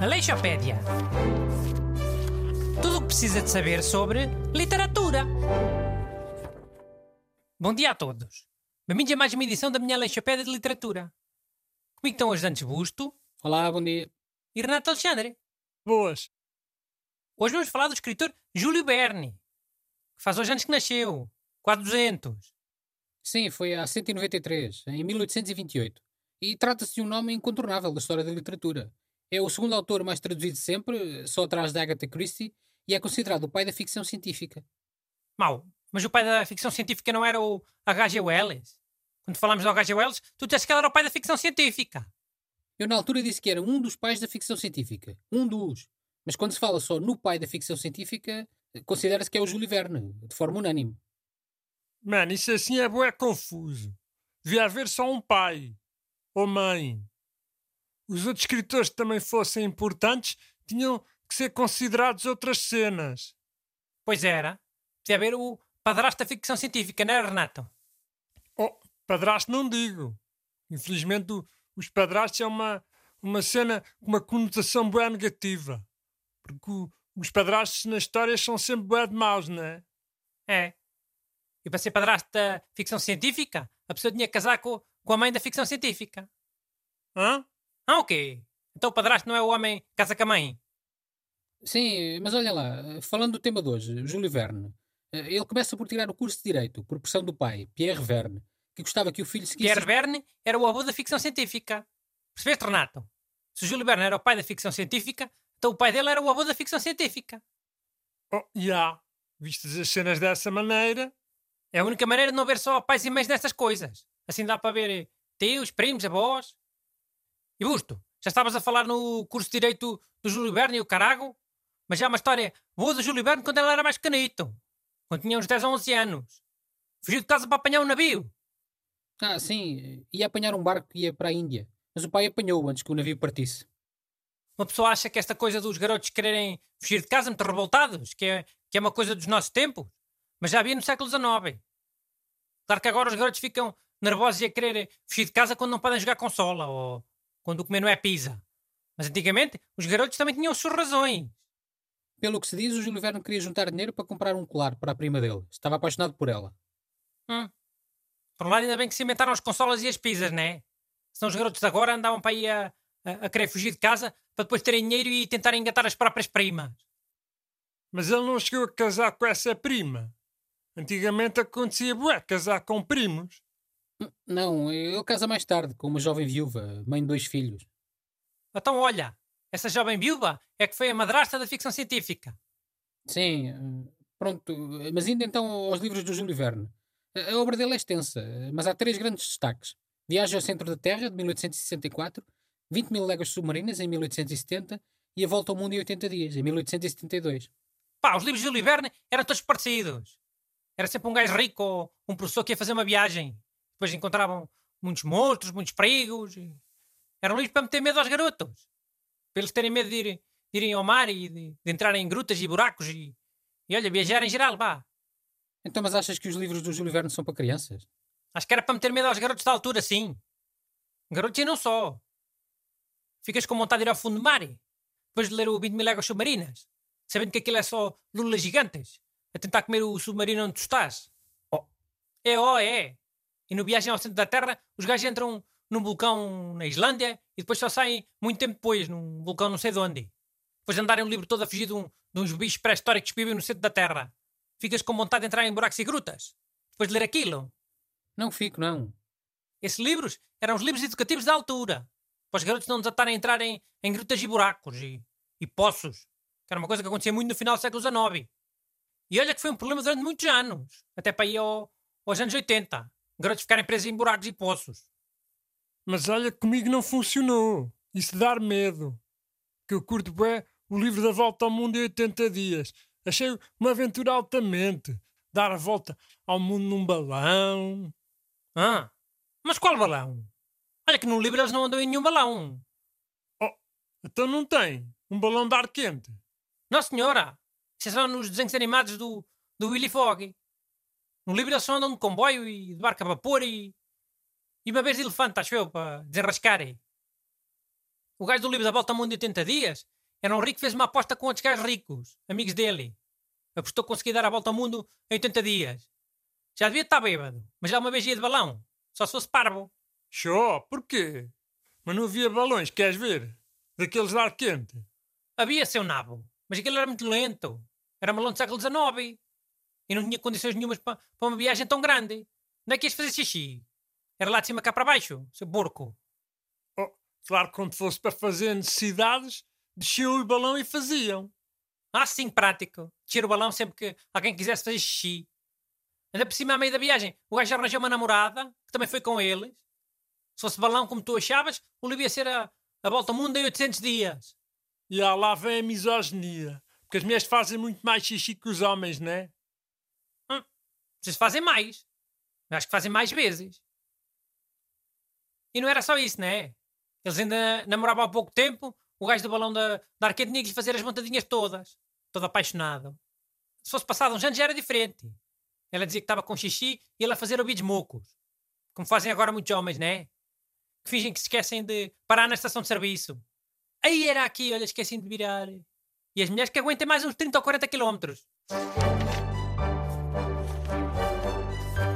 Aleixopédia. Tudo o que precisa de saber sobre literatura. Bom dia a todos. Bem-vindos a mais uma edição da minha Aleixopédia de Literatura. Comigo estão os Dantes Busto Olá, bom dia. e Renato Alexandre. Boas. Hoje vamos falar do escritor Júlio Verne, que faz hoje anos que nasceu. Quase 200. Sim, foi há 193, em 1828. E trata-se de um nome incontornável da história da literatura. É o segundo autor mais traduzido sempre, só atrás da Agatha Christie, e é considerado o pai da ficção científica. Mau, mas o pai da ficção científica não era o H.G. Wells? Quando falámos do H.G. Wells, tu disseste que ele era o pai da ficção científica. Eu na altura disse que era um dos pais da ficção científica. Um dos. Mas quando se fala só no pai da ficção científica, considera-se que é o Júlio Verne, de forma unânime. Mano, isso assim é bué confuso. Devia haver só um pai. Ou mãe. Os outros escritores que também fossem importantes tinham que ser considerados outras cenas. Pois era. Devia haver o padrasto da ficção científica, não era, Renato? Oh, padrasto não digo. Infelizmente o- os padrastos é uma, uma cena com uma conotação bué negativa. Porque o- os padrastos nas histórias são sempre bué de maus, não é? É. E para ser padrasto da ficção científica, a pessoa tinha que casar com, com a mãe da ficção científica. Hã? Ah, o quê? Então o padrasto não é o homem que casa com a mãe? Sim, mas olha lá, falando do tema de hoje, Júlio Verne. eh, Ele começa por tirar o curso de Direito, por pressão do pai, Pierre Verne, que gostava que o filho seguisse... Pierre Verne era o avô da ficção científica. Percebeste, Renato? Se o Júlio Verne era o pai da ficção científica, então o pai dele era o avô da ficção científica. Oh, já. Vistas as cenas dessa maneira, É a única maneira de não haver só pais e mães nestas coisas. Assim dá para ver eh, tios, primos, avós. E Busto, já estavas a falar no curso de Direito do Júlio Verne e o carago? Mas já há uma história boa do Júlio Verne quando ele era mais pequenito. Quando tinha uns 10 ou 11 anos. Fugiu de casa para apanhar um navio. Ah, sim, ia apanhar um barco que ia para a Índia, mas o pai apanhou antes que o navio partisse. Uma pessoa acha que esta coisa dos garotos quererem fugir de casa muito revoltados, que é, que é uma coisa dos nossos tempos, mas já havia no século XIX. Claro que agora os garotos ficam nervosos e a querer fugir de casa quando não podem jogar consola ou quando o comer não é pizza. Mas antigamente os garotos também tinham as suas razões. Pelo que se diz, o Júlio Verne queria juntar dinheiro para comprar um colar para a prima dele. Estava apaixonado por ela. Hum. Por um lado, ainda bem que se inventaram as consolas e as pizzas, né? Senão os garotos de agora andavam para aí a, a, a querer fugir de casa para depois terem dinheiro e tentarem engatar as próprias primas. mas ele não chegou a casar com essa prima. Antigamente acontecia bué casar com primos. Não, ele casa mais tarde com uma jovem viúva, mãe de dois filhos. Então, olha, essa jovem viúva é que foi a madrasta da ficção científica. Sim, eh, pronto, mas indo então aos livros do Júlio Verne. A obra dele é extensa, mas há três grandes destaques. Viagem ao Centro da Terra, de 1864, 20 mil léguas submarinas, em 1870, e A Volta ao Mundo em 80 dias, em 1872. Pá, os livros de Júlio Verne eram todos parecidos. Era sempre um gajo rico ou um professor que ia fazer uma viagem. Depois encontravam muitos monstros, muitos perigos. e- Eram livros para meter medo aos garotos. Para eles terem medo de, ir, de irem ao mar e de, de entrarem em grutas e buracos e, e olha, viajar em geral, vá. Então, mas achas que os livros do Júlio Verne são para crianças? Acho que era para meter medo aos garotos da altura, sim. Garotos e não só. Ficas com vontade de ir ao fundo do mar, depois de ler o 20 mil léguas submarinas, sabendo que aquilo é só lulas gigantes, a tentar comer o submarino onde tu estás. Oh. É, ó, é. E no Viagem ao Centro da Terra, os gajos entram num vulcão na Islândia e depois só saem muito tempo depois, num vulcão não sei de onde. Depois de andarem o livro todo a fugir de, um, de uns bichos pré-históricos que vivem no centro da Terra. Ficas com vontade de entrar em buracos e grutas. Depois de ler aquilo. Não fico, não. Esses livros eram os livros educativos da altura. Para os garotos não desatarem a entrar em, em grutas e buracos e, e poços. Que era uma coisa que acontecia muito no final do século XIX. E olha que foi um problema durante muitos anos. Até para ir ao, aos anos 80. Garotos ficarem presos em buracos e poços. Mas olha, comigo não funcionou. Isso dar medo. Que eu curto bué o livro da volta ao mundo em 80 dias. Achei uma aventura altamente. Dar a volta ao mundo num balão. Ah, mas qual balão? Olha que no livro eles não andam em nenhum balão. Então não tem. Um balão de ar quente. Não, senhora. Isso é só nos desenhos animados do, do Willy Fogg. No livro eles só andam de comboio e de barco a vapor e, E uma vez de elefante, acho eu, para desenrascarem. O gajo do livro da Volta ao Mundo de 80 Dias era um rico que fez uma aposta com outros gajos ricos, amigos dele. Apostou que conseguia dar a volta ao mundo em 80 dias. Já devia estar bêbado, mas já uma vez ia de balão. Só se fosse parvo. Show, porquê? Mas não havia balões, queres ver? Daqueles de ar quente. Havia seu nabo, mas aquilo era muito lento. Era melão do século XIX. E não tinha condições nenhumas para, para uma viagem tão grande. Onde é que ias fazer xixi? Era lá de cima cá para baixo, seu porco. Oh, claro que quando fosse para fazer necessidades, desciam o balão e faziam. Ah, sim, prático. Descer o balão sempre que alguém quisesse fazer xixi. Ainda por cima, à meio da viagem, o gajo arranjou uma namorada, que também foi com eles. Se fosse balão como tu achavas, o livro ia ser a, a volta ao mundo em 800 dias. E lá vem a misoginia. Porque as mulheres fazem muito mais xixi que os homens, não é? Hum, vocês fazem mais. Eu acho que fazem mais vezes. E não era só isso, não é? Eles ainda namoravam há pouco tempo. O gajo do balão da, da que lhe fazer as montadinhas todas. Todo apaixonado. Se fosse passado uns anos já era diferente. Ela dizia que estava com xixi e ele a fazer ouvidos mocos. Como fazem agora muitos homens, não é? Que fingem que se esquecem de parar na estação de serviço. Aí era aqui, olha, esquecem de virar. E as mulheres que aguentem mais uns 30 ou 40 quilómetros.